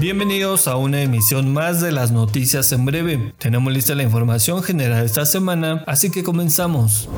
Bienvenidos a una emisión más de las noticias en breve. Tenemos lista la información general esta semana, así que comenzamos.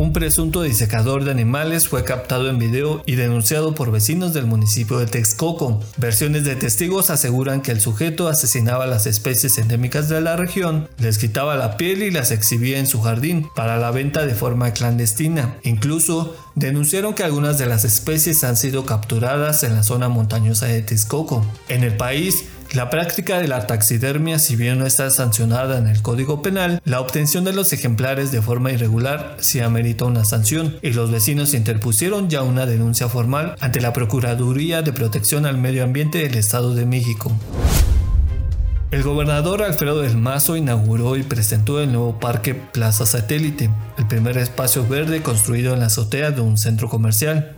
Un presunto disecador de animales fue captado en video y denunciado por vecinos del municipio de Texcoco. Versiones de testigos aseguran que el sujeto asesinaba las especies endémicas de la región, les quitaba la piel y las exhibía en su jardín para la venta de forma clandestina. Incluso denunciaron que algunas de las especies han sido capturadas en la zona montañosa de Texcoco. En el país, la práctica de la taxidermia, si bien no está sancionada en el Código Penal, la obtención de los ejemplares de forma irregular sí amerita una sanción y los vecinos interpusieron ya una denuncia formal ante la Procuraduría de Protección al Medio Ambiente del Estado de México. El gobernador Alfredo del Mazo inauguró y presentó el nuevo parque Plaza Satélite, el primer espacio verde construido en la azotea de un centro comercial.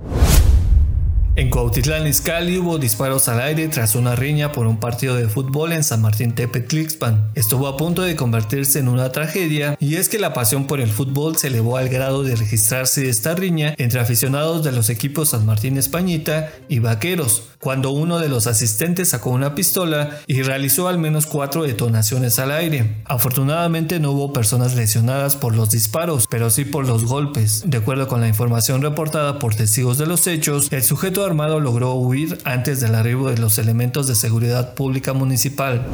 En Cuautitlán Izcalli hubo disparos al aire tras una riña por un partido de fútbol en San Martín Tepetlixpan. Estuvo a punto de convertirse en una tragedia y es que la pasión por el fútbol se elevó al grado de registrarse esta riña entre aficionados de los equipos San Martín Españita y Vaqueros, cuando uno de los asistentes sacó una pistola y realizó al menos cuatro detonaciones al aire. Afortunadamente no hubo personas lesionadas por los disparos, pero sí por los golpes. De acuerdo con la información reportada por testigos de los hechos, el sujeto logró huir antes del arribo de los elementos de seguridad pública municipal.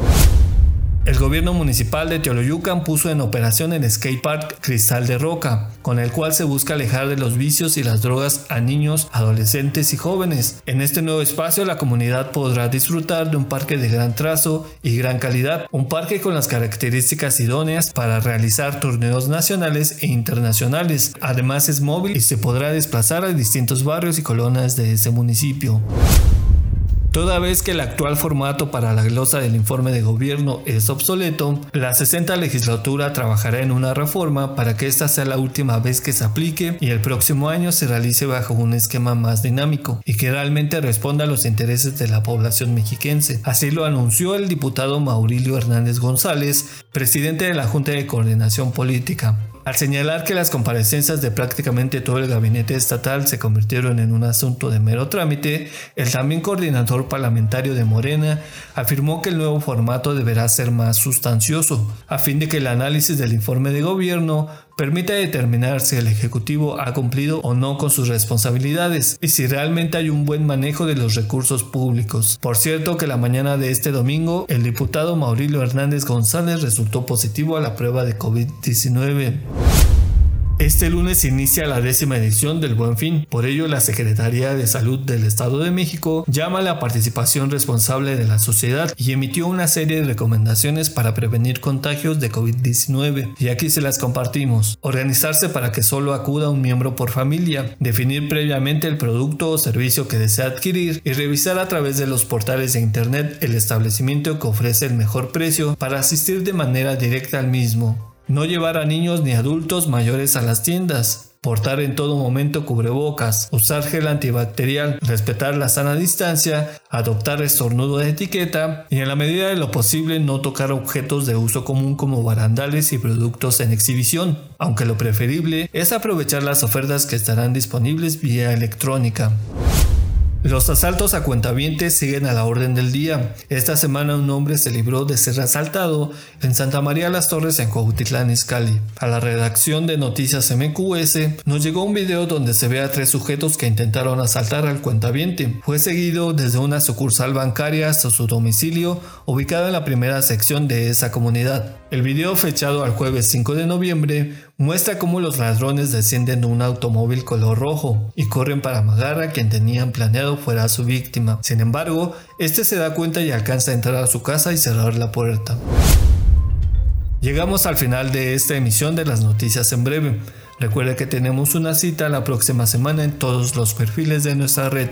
El gobierno municipal de Teoloyucan puso en operación el skatepark Cristal de Roca, con el cual se busca alejar de los vicios y las drogas a niños, adolescentes y jóvenes. En este nuevo espacio la comunidad podrá disfrutar de un parque de gran trazo y gran calidad, un parque con las características idóneas para realizar torneos nacionales e internacionales. Además es móvil y se podrá desplazar a distintos barrios y colonias de ese municipio. Toda vez que el actual formato para la glosa del informe de gobierno es obsoleto, la 60 legislatura trabajará en una reforma para que esta sea la última vez que se aplique y el próximo año se realice bajo un esquema más dinámico y que realmente responda a los intereses de la población mexiquense. Así lo anunció el diputado Maurilio Hernández González, presidente de la Junta de Coordinación Política. Al señalar que las comparecencias de prácticamente todo el gabinete estatal se convirtieron en un asunto de mero trámite, el también coordinador parlamentario de Morena afirmó que el nuevo formato deberá ser más sustancioso, a fin de que el análisis del informe de gobierno permite determinar si el Ejecutivo ha cumplido o no con sus responsabilidades y si realmente hay un buen manejo de los recursos públicos. Por cierto que la mañana de este domingo el diputado Maurilio Hernández González resultó positivo a la prueba de COVID-19. Este lunes inicia la décima edición del Buen Fin, por ello la Secretaría de Salud del Estado de México llama a la participación responsable de la sociedad y emitió una serie de recomendaciones para prevenir contagios de COVID-19 y aquí se las compartimos. Organizarse para que solo acuda un miembro por familia, definir previamente el producto o servicio que desea adquirir y revisar a través de los portales de internet el establecimiento que ofrece el mejor precio para asistir de manera directa al mismo. No llevar a niños ni adultos mayores a las tiendas. Portar en todo momento cubrebocas, usar gel antibacterial, respetar la sana distancia, adoptar estornudo de etiqueta. Y en la medida de lo posible no tocar objetos de uso común como barandales y productos en exhibición, aunque lo preferible es aprovechar las ofertas que estarán disponibles vía electrónica. Los asaltos a cuentavientes siguen a la orden del día. Esta semana un hombre se libró de ser asaltado en Santa María las Torres en Cuautitlán Izcalli. A la redacción de Noticias MQS nos llegó un video donde se ve a tres sujetos que intentaron asaltar al cuentaviente. Fue seguido desde una sucursal bancaria hasta su domicilio, ubicado en la primera sección de esa comunidad. El video fechado al jueves 5 de noviembre muestra cómo los ladrones descienden de un automóvil color rojo y corren para amagar a quien tenían planeado fuera su víctima. Sin embargo, este se da cuenta y alcanza a entrar a su casa y cerrar la puerta. Llegamos al final de esta emisión de las noticias en breve. Recuerde que tenemos una cita la próxima semana en todos los perfiles de nuestra red.